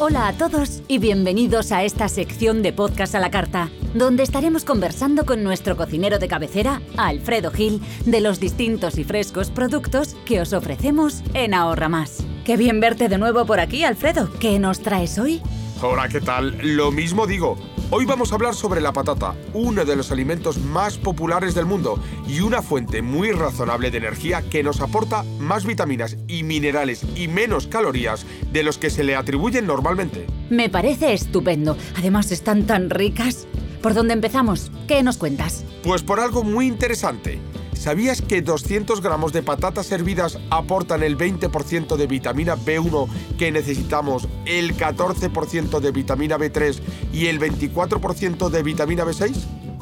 Hola a todos y bienvenidos a esta sección de Podcast a la Carta, donde estaremos conversando con nuestro cocinero de cabecera, Alfredo Gil, de los distintos y frescos productos que os ofrecemos en Ahorra Más. Qué bien verte de nuevo por aquí, Alfredo. ¿Qué nos traes hoy? Hola, ¿qué tal? Lo mismo digo. Hoy vamos a hablar sobre la patata, uno de los alimentos más populares del mundo y una fuente muy razonable de energía que nos aporta más vitaminas y minerales y menos calorías de los que se le atribuyen normalmente. Me parece estupendo. Además están tan ricas. ¿Por dónde empezamos? ¿Qué nos cuentas? Pues por algo muy interesante. ¿Sabías que 200 gramos de patatas hervidas aportan el 20% de vitamina B1 que necesitamos, el 14% de vitamina B3 y el 24% de vitamina B6?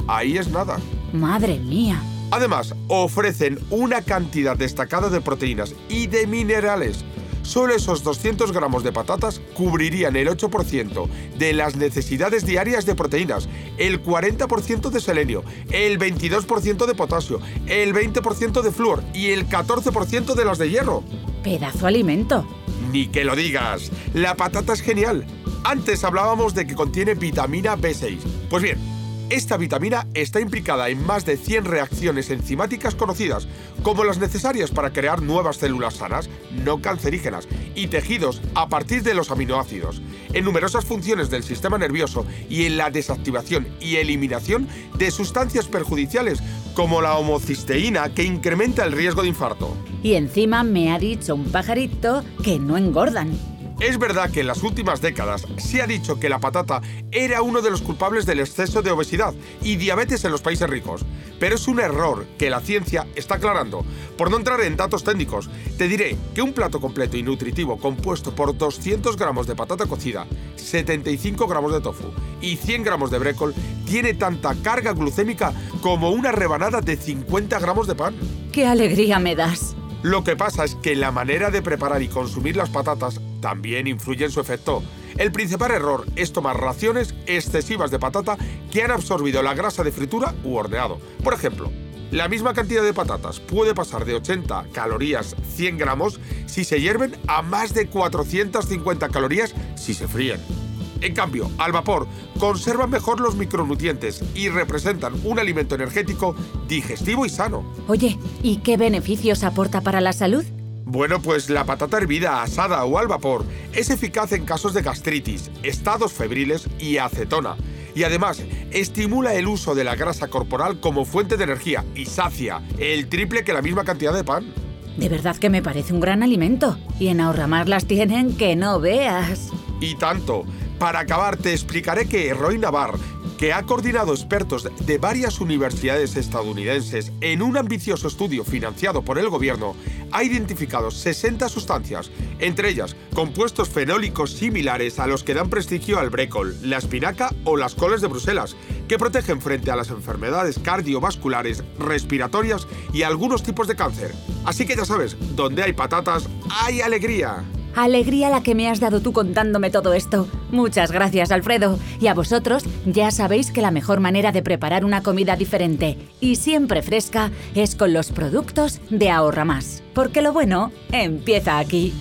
Ahí es nada. Madre mía. Además, ofrecen una cantidad destacada de proteínas y de minerales Solo esos 200 gramos de patatas cubrirían el 8% de las necesidades diarias de proteínas, el 40% de selenio, el 22% de potasio, el 20% de flúor y el 14% de las de hierro. Pedazo alimento. Ni que lo digas. La patata es genial. Antes hablábamos de que contiene vitamina B6. Pues bien, esta vitamina está implicada en más de 100 reacciones enzimáticas conocidas, como las necesarias para crear nuevas células sanas, no cancerígenas, y tejidos a partir de los aminoácidos, en numerosas funciones del sistema nervioso y en la desactivación y eliminación de sustancias perjudiciales, como la homocisteína, que incrementa el riesgo de infarto. Y encima me ha dicho un pajarito que no engordan. Es verdad que en las últimas décadas se ha dicho que la patata era uno de los culpables del exceso de obesidad y diabetes en los países ricos, pero es un error que la ciencia está aclarando. Por no entrar en datos técnicos, te diré que un plato completo y nutritivo compuesto por 200 gramos de patata cocida, 75 gramos de tofu y 100 gramos de brécol tiene tanta carga glucémica como una rebanada de 50 gramos de pan. ¡Qué alegría me das! Lo que pasa es que la manera de preparar y consumir las patatas también influye en su efecto. El principal error es tomar raciones excesivas de patata que han absorbido la grasa de fritura u horneado. Por ejemplo, la misma cantidad de patatas puede pasar de 80 calorías 100 gramos si se hierven a más de 450 calorías si se fríen. En cambio, al vapor conservan mejor los micronutrientes y representan un alimento energético digestivo y sano. Oye, ¿y qué beneficios aporta para la salud? Bueno, pues la patata hervida, asada o al vapor es eficaz en casos de gastritis, estados febriles y acetona. Y además, estimula el uso de la grasa corporal como fuente de energía y sacia el triple que la misma cantidad de pan. De verdad que me parece un gran alimento. Y en Ahorramar las tienen que no veas. Y tanto. Para acabar, te explicaré que Roy Navar, que ha coordinado expertos de varias universidades estadounidenses en un ambicioso estudio financiado por el gobierno, ha identificado 60 sustancias, entre ellas compuestos fenólicos similares a los que dan prestigio al brécol, la espinaca o las coles de Bruselas, que protegen frente a las enfermedades cardiovasculares, respiratorias y algunos tipos de cáncer. Así que ya sabes, donde hay patatas, hay alegría. Alegría la que me has dado tú contándome todo esto. Muchas gracias, Alfredo. Y a vosotros, ya sabéis que la mejor manera de preparar una comida diferente y siempre fresca es con los productos de Ahorra Más. Porque lo bueno empieza aquí.